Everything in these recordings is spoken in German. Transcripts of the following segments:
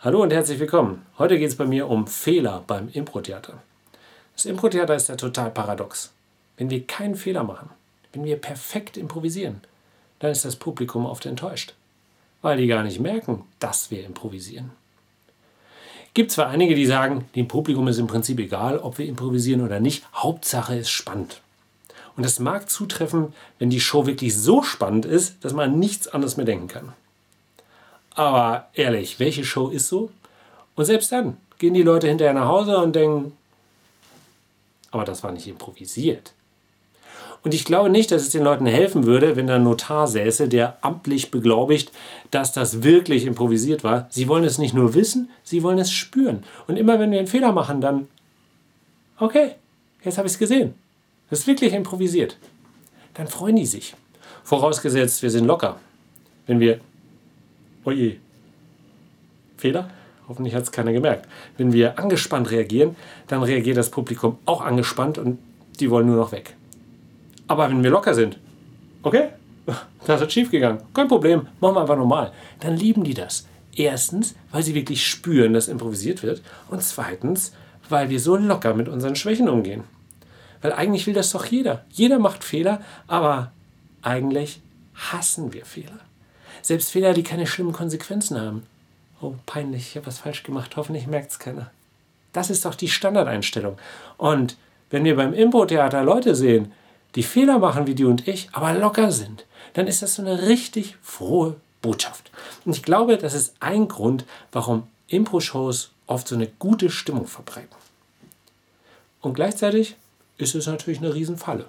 Hallo und herzlich willkommen. Heute geht es bei mir um Fehler beim Impro-Theater. Das Impro-Theater ist ja total paradox. Wenn wir keinen Fehler machen, wenn wir perfekt improvisieren, dann ist das Publikum oft enttäuscht, weil die gar nicht merken, dass wir improvisieren. Gibt zwar einige, die sagen, dem Publikum ist im Prinzip egal, ob wir improvisieren oder nicht, Hauptsache ist spannend. Und das mag zutreffen, wenn die Show wirklich so spannend ist, dass man nichts anderes mehr denken kann. Aber ehrlich, welche Show ist so? Und selbst dann gehen die Leute hinterher nach Hause und denken, aber das war nicht improvisiert. Und ich glaube nicht, dass es den Leuten helfen würde, wenn da ein Notar säße, der amtlich beglaubigt, dass das wirklich improvisiert war. Sie wollen es nicht nur wissen, sie wollen es spüren. Und immer wenn wir einen Fehler machen, dann, okay, jetzt habe ich es gesehen. Das ist wirklich improvisiert. Dann freuen die sich. Vorausgesetzt, wir sind locker. Wenn wir oje, Fehler? Hoffentlich hat es keiner gemerkt. Wenn wir angespannt reagieren, dann reagiert das Publikum auch angespannt und die wollen nur noch weg. Aber wenn wir locker sind, okay, das ist schief gegangen, kein Problem, machen wir einfach normal, dann lieben die das. Erstens, weil sie wirklich spüren, dass improvisiert wird und zweitens, weil wir so locker mit unseren Schwächen umgehen. Weil eigentlich will das doch jeder. Jeder macht Fehler, aber eigentlich hassen wir Fehler. Selbst Fehler, die keine schlimmen Konsequenzen haben. Oh, peinlich, ich habe was falsch gemacht, hoffentlich merkt es keiner. Das ist doch die Standardeinstellung. Und wenn wir beim Impro-Theater Leute sehen, die Fehler machen wie du und ich, aber locker sind, dann ist das so eine richtig frohe Botschaft. Und ich glaube, das ist ein Grund, warum Impro-Shows oft so eine gute Stimmung verbreiten. Und gleichzeitig ist es natürlich eine Riesenfalle.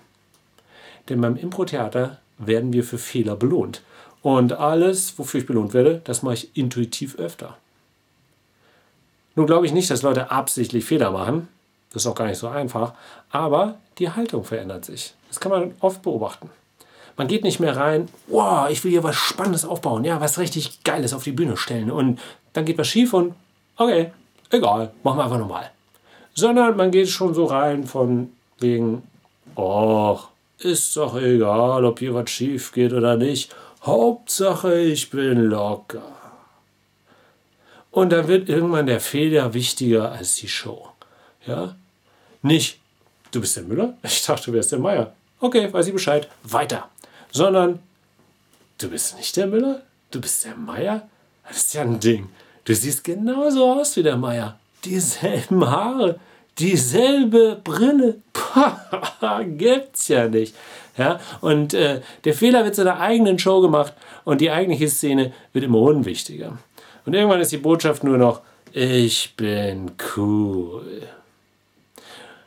Denn beim Impro-Theater werden wir für Fehler belohnt. Und alles, wofür ich belohnt werde, das mache ich intuitiv öfter. Nun glaube ich nicht, dass Leute absichtlich Fehler machen. Das ist auch gar nicht so einfach. Aber die Haltung verändert sich. Das kann man oft beobachten. Man geht nicht mehr rein, wow, ich will hier was Spannendes aufbauen, ja, was richtig Geiles auf die Bühne stellen. Und dann geht was schief und okay, egal, machen wir einfach normal. Sondern man geht schon so rein von wegen, oh, ist doch egal, ob hier was schief geht oder nicht. Hauptsache, ich bin locker. Und dann wird irgendwann der Fehler wichtiger als die Show. Ja? Nicht, du bist der Müller? Ich dachte, du wärst der Meier. Okay, weiß ich Bescheid. Weiter. Sondern, du bist nicht der Müller? Du bist der Meier? Das ist ja ein Ding. Du siehst genauso aus wie der Meier. Dieselben Haare, dieselbe Brille. Gibt's ja nicht. Ja? Und äh, der Fehler wird zu einer eigenen Show gemacht und die eigentliche Szene wird immer unwichtiger. Und irgendwann ist die Botschaft nur noch, ich bin cool.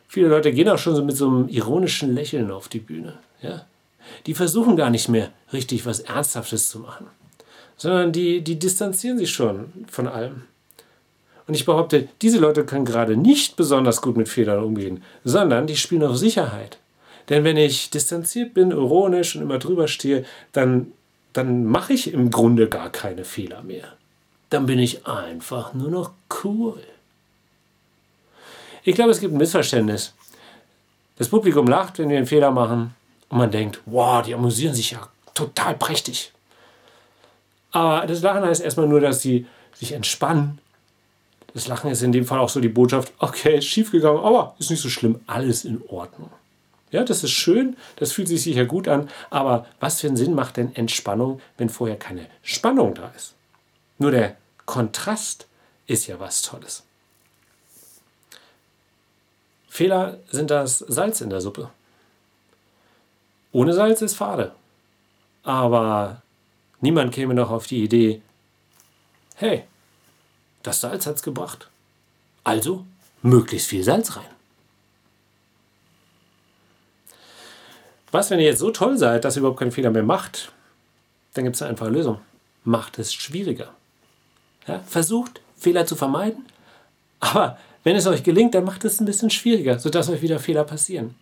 Viele Leute gehen auch schon so mit so einem ironischen Lächeln auf die Bühne. Ja? Die versuchen gar nicht mehr richtig was Ernsthaftes zu machen, sondern die, die distanzieren sich schon von allem. Und ich behaupte, diese Leute können gerade nicht besonders gut mit Fehlern umgehen, sondern die spielen auf Sicherheit. Denn wenn ich distanziert bin, ironisch und immer drüber stehe, dann, dann mache ich im Grunde gar keine Fehler mehr. Dann bin ich einfach nur noch cool. Ich glaube, es gibt ein Missverständnis. Das Publikum lacht, wenn wir einen Fehler machen und man denkt, wow, die amüsieren sich ja total prächtig. Aber das Lachen heißt erstmal nur, dass sie sich entspannen. Das Lachen ist in dem Fall auch so die Botschaft, okay, ist schiefgegangen, aber ist nicht so schlimm, alles in Ordnung. Ja, das ist schön, das fühlt sich sicher gut an, aber was für einen Sinn macht denn Entspannung, wenn vorher keine Spannung da ist? Nur der Kontrast ist ja was Tolles. Fehler sind das Salz in der Suppe. Ohne Salz ist fade. Aber niemand käme noch auf die Idee, hey, das Salz hat's gebracht. Also möglichst viel Salz rein. Was, wenn ihr jetzt so toll seid, dass ihr überhaupt keinen Fehler mehr macht? Dann gibt es eine einfache Lösung. Macht es schwieriger. Ja, versucht, Fehler zu vermeiden. Aber wenn es euch gelingt, dann macht es ein bisschen schwieriger, sodass euch wieder Fehler passieren.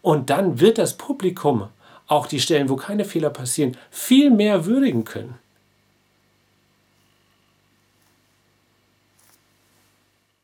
Und dann wird das Publikum auch die Stellen, wo keine Fehler passieren, viel mehr würdigen können.